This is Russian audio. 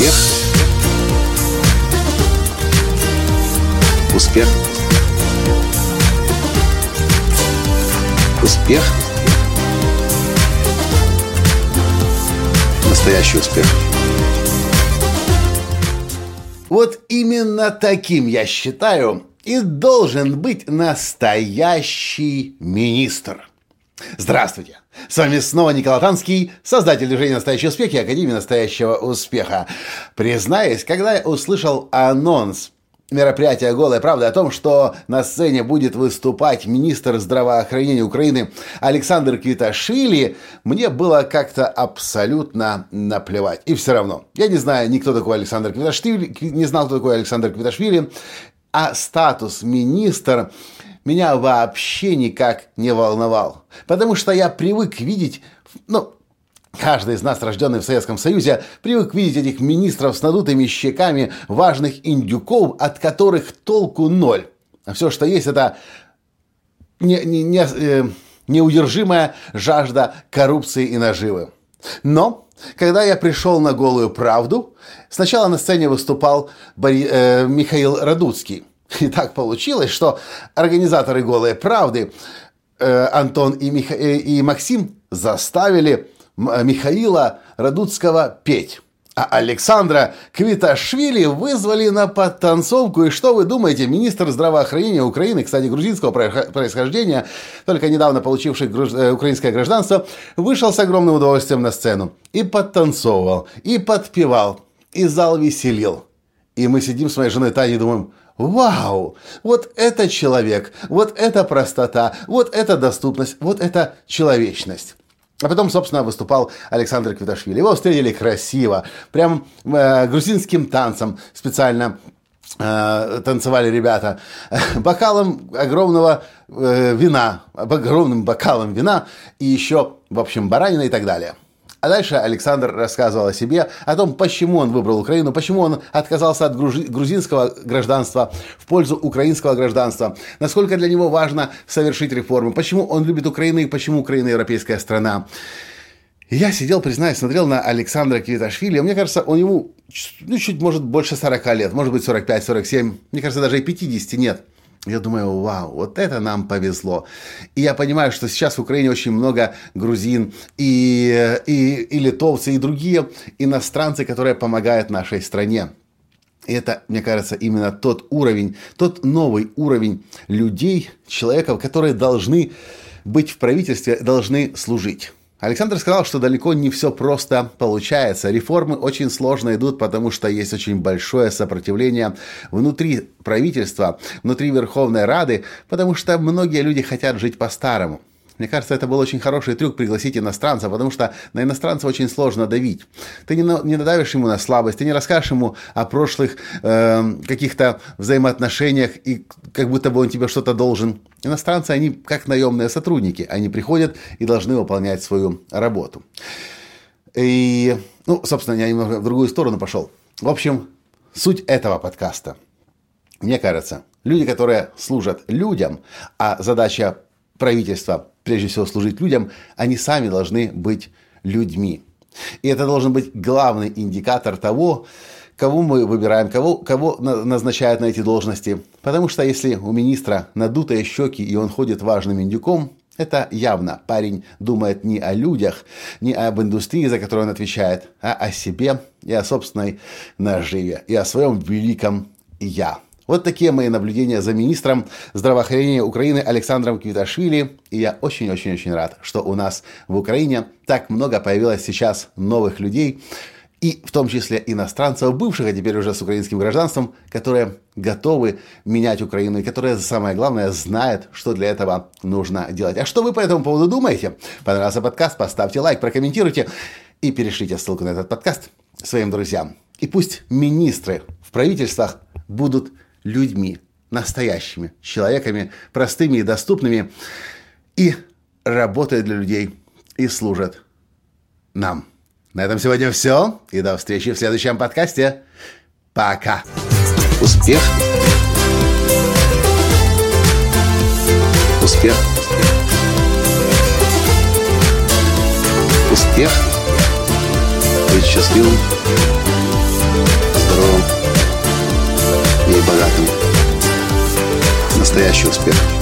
Успех. Успех. Успех. Настоящий успех. Вот именно таким, я считаю, и должен быть настоящий министр. Здравствуйте! С вами снова Николай Танский, создатель движения «Настоящий успех» и Академии «Настоящего успеха». Признаюсь, когда я услышал анонс мероприятия «Голая правда» о том, что на сцене будет выступать министр здравоохранения Украины Александр Квиташвили, мне было как-то абсолютно наплевать. И все равно. Я не знаю ни кто такой Александр Квиташвили, не знал, кто такой Александр Квиташвили, а статус министр меня вообще никак не волновал. Потому что я привык видеть, ну, Каждый из нас, рожденный в Советском Союзе, привык видеть этих министров с надутыми щеками, важных индюков, от которых толку ноль. А все, что есть, это не, не, не, э, неудержимая жажда коррупции и наживы. Но, когда я пришел на голую правду, сначала на сцене выступал Бори, э, Михаил Радуцкий. И так получилось, что организаторы «Голой правды» э, Антон и, Миха... Э, и Максим заставили э, Михаила Радуцкого петь. А Александра Квиташвили вызвали на подтанцовку. И что вы думаете, министр здравоохранения Украины, кстати, грузинского происхождения, только недавно получивший груз... украинское гражданство, вышел с огромным удовольствием на сцену. И подтанцовывал, и подпевал, и зал веселил. И мы сидим с моей женой Таней и думаем, Вау! Вот это человек, вот это простота, вот это доступность, вот это человечность. А потом, собственно, выступал Александр Квиташвили. Его встретили красиво, прям э, грузинским танцем специально э, танцевали ребята. Бокалом огромного э, вина, огромным бокалом вина и еще, в общем, баранина и так далее. А дальше Александр рассказывал о себе, о том, почему он выбрал Украину, почему он отказался от грузинского гражданства в пользу украинского гражданства, насколько для него важно совершить реформы, почему он любит Украину и почему Украина европейская страна. Я сидел, признаюсь, смотрел на Александра Квиташвили, мне кажется, он ему ну, чуть, может, больше 40 лет, может быть, 45-47, мне кажется, даже и 50 нет. Я думаю, вау, вот это нам повезло. И я понимаю, что сейчас в Украине очень много грузин и, и, и литовцы, и другие иностранцы, которые помогают нашей стране. И это, мне кажется, именно тот уровень, тот новый уровень людей, человеков, которые должны быть в правительстве, должны служить. Александр сказал, что далеко не все просто получается. Реформы очень сложно идут, потому что есть очень большое сопротивление внутри правительства, внутри Верховной Рады, потому что многие люди хотят жить по-старому. Мне кажется, это был очень хороший трюк пригласить иностранца, потому что на иностранца очень сложно давить. Ты не, не надавишь ему на слабость, ты не расскажешь ему о прошлых э, каких-то взаимоотношениях, и как будто бы он тебе что-то должен. Иностранцы, они как наемные сотрудники. Они приходят и должны выполнять свою работу. И, ну, собственно, я немного в другую сторону пошел. В общем, суть этого подкаста. Мне кажется, люди, которые служат людям, а задача правительства прежде всего служить людям, они сами должны быть людьми. И это должен быть главный индикатор того, кого мы выбираем, кого, кого назначают на эти должности. Потому что если у министра надутые щеки и он ходит важным индюком, это явно парень думает не о людях, не об индустрии, за которую он отвечает, а о себе и о собственной наживе, и о своем великом «я». Вот такие мои наблюдения за министром здравоохранения Украины Александром Квиташвили. И я очень-очень-очень рад, что у нас в Украине так много появилось сейчас новых людей, и в том числе иностранцев, бывших, а теперь уже с украинским гражданством, которые готовы менять Украину и которые, самое главное, знают, что для этого нужно делать. А что вы по этому поводу думаете? Понравился подкаст? Поставьте лайк, прокомментируйте и перешлите ссылку на этот подкаст своим друзьям. И пусть министры в правительствах будут людьми, настоящими человеками, простыми и доступными, и работают для людей и служат нам. На этом сегодня все. И до встречи в следующем подкасте. Пока. Успех. Успех. Успех. Быть счастливым, здоровым и богатым. Настоящий успех. Успех.